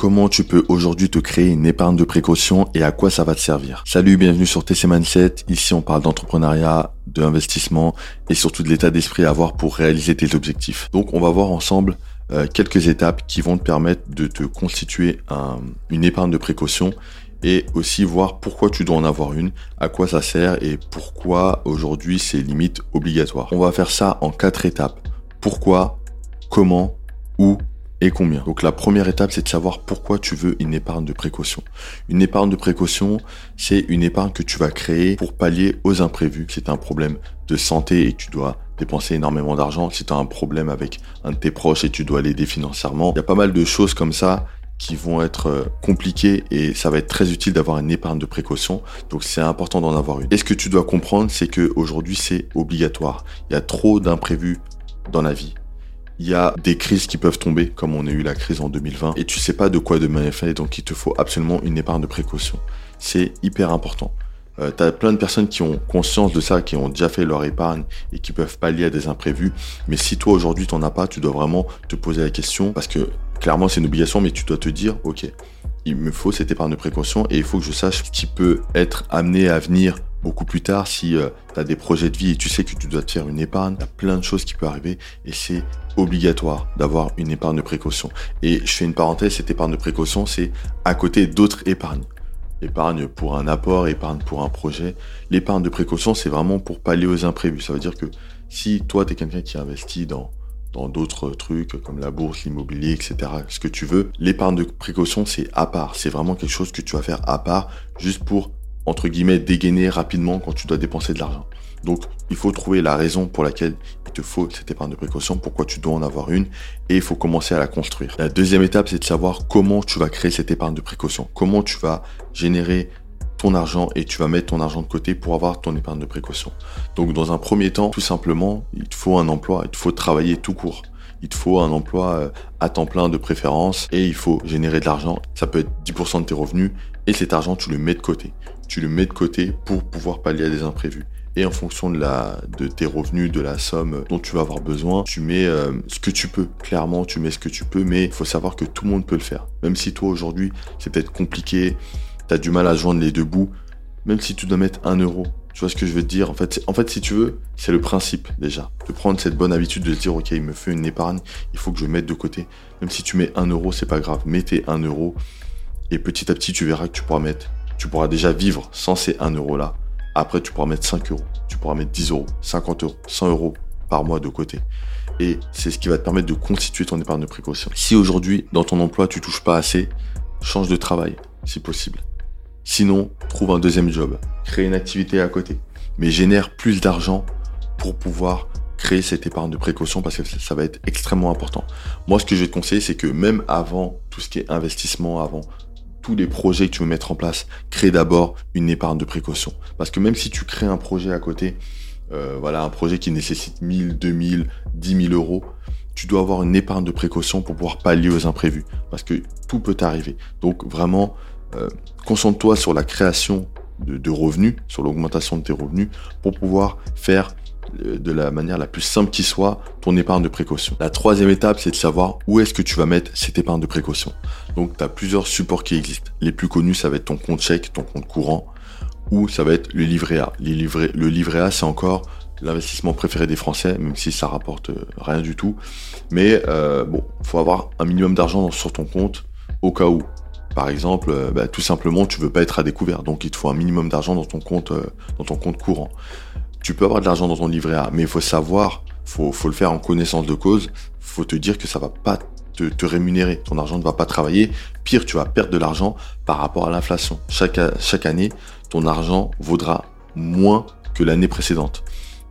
comment tu peux aujourd'hui te créer une épargne de précaution et à quoi ça va te servir? Salut, bienvenue sur TC Mindset. Ici, on parle d'entrepreneuriat, d'investissement et surtout de l'état d'esprit à avoir pour réaliser tes objectifs. Donc, on va voir ensemble euh, quelques étapes qui vont te permettre de te constituer une épargne de précaution et aussi voir pourquoi tu dois en avoir une, à quoi ça sert et pourquoi aujourd'hui c'est limite obligatoire. On va faire ça en quatre étapes. Pourquoi, comment, où et combien? Donc la première étape, c'est de savoir pourquoi tu veux une épargne de précaution. Une épargne de précaution, c'est une épargne que tu vas créer pour pallier aux imprévus. C'est un problème de santé et tu dois dépenser énormément d'argent. Si tu as un problème avec un de tes proches et tu dois l'aider financièrement. Il y a pas mal de choses comme ça qui vont être euh, compliquées et ça va être très utile d'avoir une épargne de précaution. Donc c'est important d'en avoir une. Et ce que tu dois comprendre, c'est que aujourd'hui c'est obligatoire. Il y a trop d'imprévus dans la vie. Il y a des crises qui peuvent tomber, comme on a eu la crise en 2020, et tu sais pas de quoi demain fait, donc il te faut absolument une épargne de précaution. C'est hyper important. Euh, tu as plein de personnes qui ont conscience de ça, qui ont déjà fait leur épargne et qui peuvent pallier à des imprévus. Mais si toi aujourd'hui t'en as pas, tu dois vraiment te poser la question parce que clairement c'est une obligation, mais tu dois te dire, ok, il me faut cette épargne de précaution et il faut que je sache ce qui peut être amené à venir beaucoup plus tard si euh, tu as des projets de vie et tu sais que tu dois te faire une épargne, il y a plein de choses qui peuvent arriver et c'est obligatoire d'avoir une épargne de précaution. Et je fais une parenthèse, cette épargne de précaution, c'est à côté d'autres épargnes. Épargne pour un apport, épargne pour un projet. L'épargne de précaution, c'est vraiment pour pallier aux imprévus. Ça veut dire que si toi, tu es quelqu'un qui investit dans dans d'autres trucs comme la bourse, l'immobilier, etc., ce que tu veux, l'épargne de précaution, c'est à part. C'est vraiment quelque chose que tu vas faire à part, juste pour entre guillemets, dégainer rapidement quand tu dois dépenser de l'argent. Donc, il faut trouver la raison pour laquelle il te faut cette épargne de précaution, pourquoi tu dois en avoir une, et il faut commencer à la construire. La deuxième étape, c'est de savoir comment tu vas créer cette épargne de précaution, comment tu vas générer ton argent et tu vas mettre ton argent de côté pour avoir ton épargne de précaution. Donc, dans un premier temps, tout simplement, il te faut un emploi, il te faut travailler tout court. Il te faut un emploi euh, à temps plein de préférence et il faut générer de l'argent. Ça peut être 10% de tes revenus et cet argent, tu le mets de côté tu le mets de côté pour pouvoir pallier à des imprévus. Et en fonction de, la, de tes revenus, de la somme dont tu vas avoir besoin, tu mets euh, ce que tu peux. Clairement, tu mets ce que tu peux, mais il faut savoir que tout le monde peut le faire. Même si toi, aujourd'hui, c'est peut-être compliqué, tu as du mal à joindre les deux bouts, même si tu dois mettre un euro. Tu vois ce que je veux te dire? En fait, si tu veux, c'est le principe déjà. De prendre cette bonne habitude de se dire, ok, il me fait une épargne, il faut que je mette de côté. Même si tu mets un euro, c'est pas grave. Mettez un euro. Et petit à petit, tu verras que tu pourras mettre tu pourras déjà vivre sans ces 1 euro là. Après, tu pourras mettre 5 euros, tu pourras mettre 10 euros, 50 euros, 100 euros par mois de côté. Et c'est ce qui va te permettre de constituer ton épargne de précaution. Si aujourd'hui, dans ton emploi, tu touches pas assez, change de travail, si possible. Sinon, trouve un deuxième job, crée une activité à côté, mais génère plus d'argent pour pouvoir créer cette épargne de précaution parce que ça va être extrêmement important. Moi, ce que je vais te conseiller, c'est que même avant tout ce qui est investissement, avant tous les projets que tu veux mettre en place, crée d'abord une épargne de précaution. Parce que même si tu crées un projet à côté, euh, voilà, un projet qui nécessite 1000, 2000, 10 000 euros, tu dois avoir une épargne de précaution pour pouvoir pallier aux imprévus. Parce que tout peut arriver. Donc vraiment, euh, concentre-toi sur la création de, revenus, sur l'augmentation de tes revenus, pour pouvoir faire euh, de la manière la plus simple qui soit ton épargne de précaution. La troisième étape, c'est de savoir où est-ce que tu vas mettre cette épargne de précaution. Donc, tu as plusieurs supports qui existent. Les plus connus, ça va être ton compte chèque, ton compte courant, ou ça va être le livret A. Le livret A, c'est encore l'investissement préféré des Français, même si ça rapporte euh, rien du tout. Mais euh, bon, faut avoir un minimum d'argent sur ton compte au cas où. Par exemple, euh, bah, tout simplement, tu veux pas être à découvert, donc il te faut un minimum d'argent dans ton compte, dans ton compte courant. Tu peux avoir de l'argent dans ton livret A, mais il faut savoir, faut, faut le faire en connaissance de cause, faut te dire que ça va pas te, rémunérer, ton argent ne va pas travailler, pire, tu vas perdre de l'argent par rapport à l'inflation. Chaque année, ton argent vaudra moins que l'année précédente.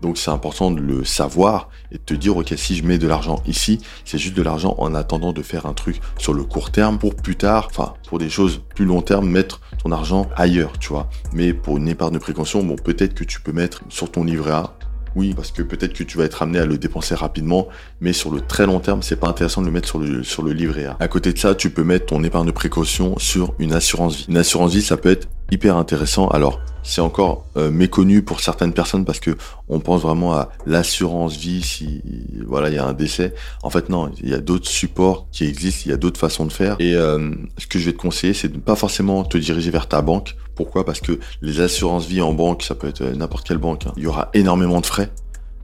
Donc c'est important de le savoir et de te dire, ok, si je mets de l'argent ici, c'est juste de l'argent en attendant de faire un truc sur le court terme pour plus tard, enfin pour des choses plus long terme, mettre ton argent ailleurs, tu vois. Mais pour une épargne de précaution, bon, peut-être que tu peux mettre sur ton livret A. Oui, parce que peut-être que tu vas être amené à le dépenser rapidement, mais sur le très long terme, c'est pas intéressant de le mettre sur le, sur le livret A. À côté de ça, tu peux mettre ton épargne de précaution sur une assurance vie. Une assurance vie, ça peut être hyper intéressant. Alors, c'est encore euh, méconnu pour certaines personnes parce que on pense vraiment à l'assurance vie si voilà il y a un décès. En fait non, il y a d'autres supports qui existent, il y a d'autres façons de faire. Et euh, ce que je vais te conseiller, c'est de ne pas forcément te diriger vers ta banque. Pourquoi? Parce que les assurances vie en banque, ça peut être euh, n'importe quelle banque, hein. il y aura énormément de frais.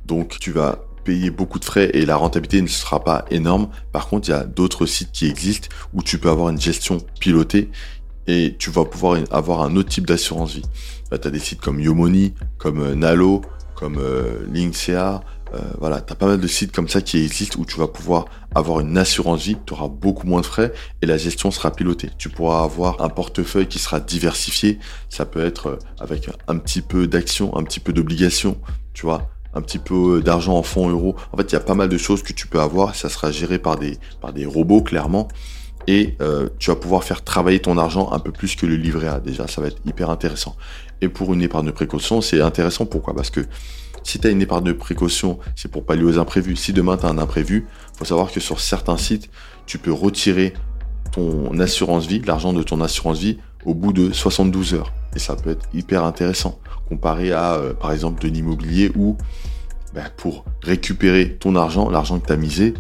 Donc tu vas payer beaucoup de frais et la rentabilité ne sera pas énorme. Par contre, il y a d'autres sites qui existent où tu peux avoir une gestion pilotée et tu vas pouvoir avoir un autre type d'assurance vie. Bah, tu as des sites comme Yomoni, comme euh, Nalo, comme euh, Linksea. Euh, voilà, tu as pas mal de sites comme ça qui existent où tu vas pouvoir avoir une assurance vie, tu auras beaucoup moins de frais et la gestion sera pilotée. Tu pourras avoir un portefeuille qui sera diversifié. Ça peut être euh, avec un petit peu d'actions, un petit peu d'obligations, tu vois, un petit peu d'argent en fonds euros. En fait, il y a pas mal de choses que tu peux avoir. Ça sera géré par des, par des robots, clairement et euh, tu vas pouvoir faire travailler ton argent un peu plus que le livret A. Déjà, ça va être hyper intéressant. Et pour une épargne de précaution, c'est intéressant. Pourquoi? Parce que si tu as une épargne de précaution, c'est pour pallier aux imprévus. Si demain tu as un imprévu, faut savoir que sur certains sites, tu peux retirer ton assurance vie, l'argent de ton assurance vie, au bout de 72 heures. Et ça peut être hyper intéressant comparé à, euh, par exemple, de l'immobilier où ben, pour récupérer ton argent, l'argent que tu as misé,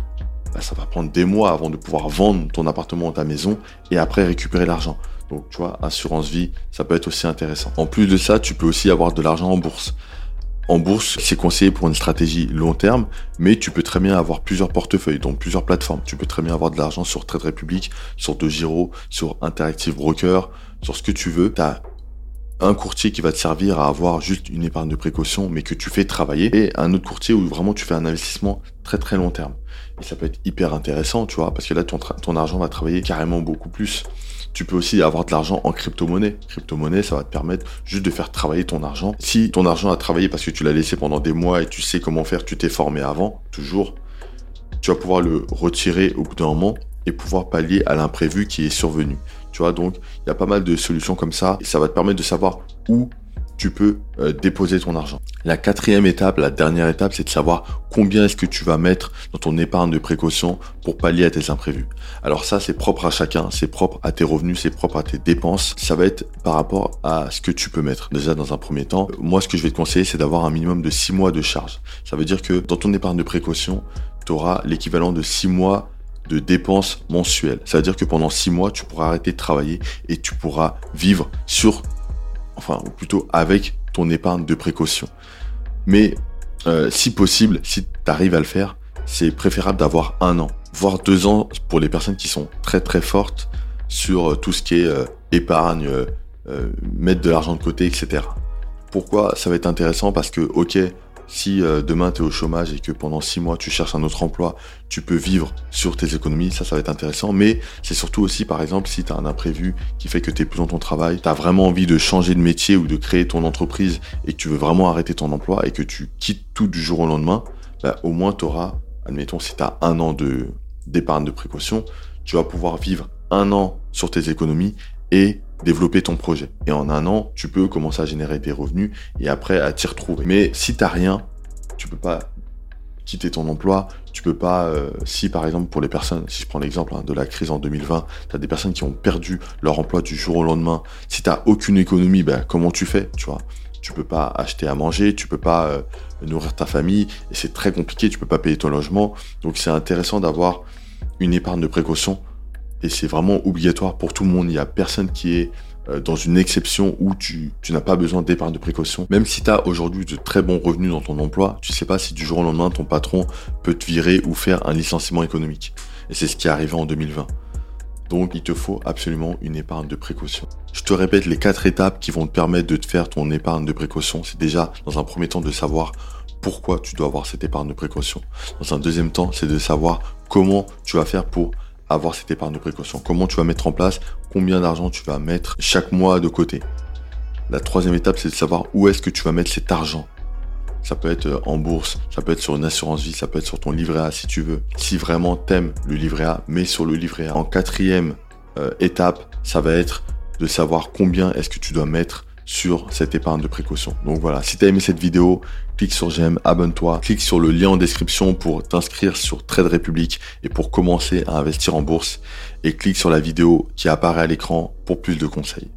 bah, ça va prendre des mois avant de pouvoir vendre ton appartement ou ta maison et après récupérer l'argent. Donc, tu vois, assurance vie, ça peut être aussi intéressant. En plus de ça, tu peux aussi avoir de l'argent en bourse. En bourse, c'est conseillé pour une stratégie long terme, mais tu peux très bien avoir plusieurs portefeuilles, donc plusieurs plateformes. Tu peux très bien avoir de l'argent sur Trade Republic, sur DeGiro, sur Interactive Broker, sur ce que tu veux. Un courtier qui va te servir à avoir juste une épargne de précaution, mais que tu fais travailler, et un autre courtier où vraiment tu fais un investissement très très long terme. Et ça peut être hyper intéressant, tu vois, parce que là, ton, ton argent va travailler carrément beaucoup plus. Tu peux aussi avoir de l'argent en crypto-monnaie. Crypto-monnaie, ça va te permettre juste de faire travailler ton argent. Si ton argent a travaillé parce que tu l'as laissé pendant des mois et tu sais comment faire, tu t'es formé avant, toujours, tu vas pouvoir le retirer au bout d'un moment et pouvoir pallier à l'imprévu qui est survenu. Tu vois, donc il y a pas mal de solutions comme ça et ça va te permettre de savoir où tu peux euh, déposer ton argent. La quatrième étape, la dernière étape, c'est de savoir combien est-ce que tu vas mettre dans ton épargne de précaution pour pallier à tes imprévus. Alors ça, c'est propre à chacun, c'est propre à tes revenus, c'est propre à tes dépenses. Ça va être par rapport à ce que tu peux mettre. Déjà, dans un premier temps, moi, ce que je vais te conseiller, c'est d'avoir un minimum de 6 mois de charge. Ça veut dire que dans ton épargne de précaution, tu auras l'équivalent de 6 mois de dépenses mensuelles. Ça veut dire que pendant 6 mois, tu pourras arrêter de travailler et tu pourras vivre sur enfin, ou plutôt avec ton épargne de précaution. Mais euh, si possible, si tu arrives à le faire, c'est préférable d'avoir un an, voire deux ans pour les personnes qui sont très très fortes sur euh, tout ce qui est euh, épargne, mettre de l'argent de côté, etc. Pourquoi ça va être intéressant? Parce que, ok, si euh, demain tu es au chômage et que pendant six mois tu cherches un autre emploi, tu peux vivre sur tes économies, ça ça va être intéressant. Mais c'est surtout aussi par exemple si tu as un imprévu qui fait que tu es plus dans ton travail, tu as vraiment envie de changer de métier ou de créer ton entreprise et que tu veux vraiment arrêter ton emploi et que tu quittes tout du jour au lendemain, bah, au moins tu auras, admettons si tu as un an de d'épargne de précaution, tu vas pouvoir vivre un an sur tes économies et développer ton projet. Et en un an, tu peux commencer à générer des revenus et après à t'y retrouver. Mais si t'as rien, tu peux pas quitter ton emploi, tu peux pas, euh, si par exemple pour les personnes, si je prends l'exemple hein, de la crise en 2020, tu as des personnes qui ont perdu leur emploi du jour au lendemain, si tu aucune économie, ben, comment tu fais, tu vois? Peux pas acheter à manger, tu peux pas euh, nourrir ta famille, et c'est très compliqué, tu peux pas payer ton logement, donc c'est intéressant d'avoir une épargne de précaution et c'est vraiment obligatoire pour tout le monde. Il n'y a personne qui est euh, dans une exception où tu, n'as pas besoin d'épargne de précaution. Même si tu as aujourd'hui de très bons revenus dans ton emploi, tu sais pas si du jour au lendemain ton patron peut te virer ou faire un licenciement économique. Et c'est ce qui est arrivé en 2020. Donc il te faut absolument une épargne de précaution. Je te répète les quatre étapes qui vont te permettre de te faire ton épargne de précaution. C'est déjà dans un premier temps de savoir pourquoi tu dois avoir cette épargne de précaution. Dans un deuxième temps, c'est de savoir comment tu vas faire pour avoir cette épargne de précaution. Comment tu vas mettre en place, combien d'argent tu vas mettre chaque mois de côté. La troisième étape, c'est de savoir où est-ce que tu vas mettre cet argent. Ça peut être euh, en bourse, ça peut être sur une assurance vie, ça peut être sur ton livret A si tu veux. Si vraiment t'aimes le livret A, mets sur le livret A. En quatrième euh, étape, ça va être de savoir combien est-ce que tu dois mettre sur cette épargne de précaution. Donc voilà, si tu aimé cette vidéo, clique sur j'aime, abonne-toi, clique sur le lien en description pour t'inscrire sur Trade Republic et pour commencer à investir en bourse et clique sur la vidéo qui apparaît à l'écran pour plus de conseils.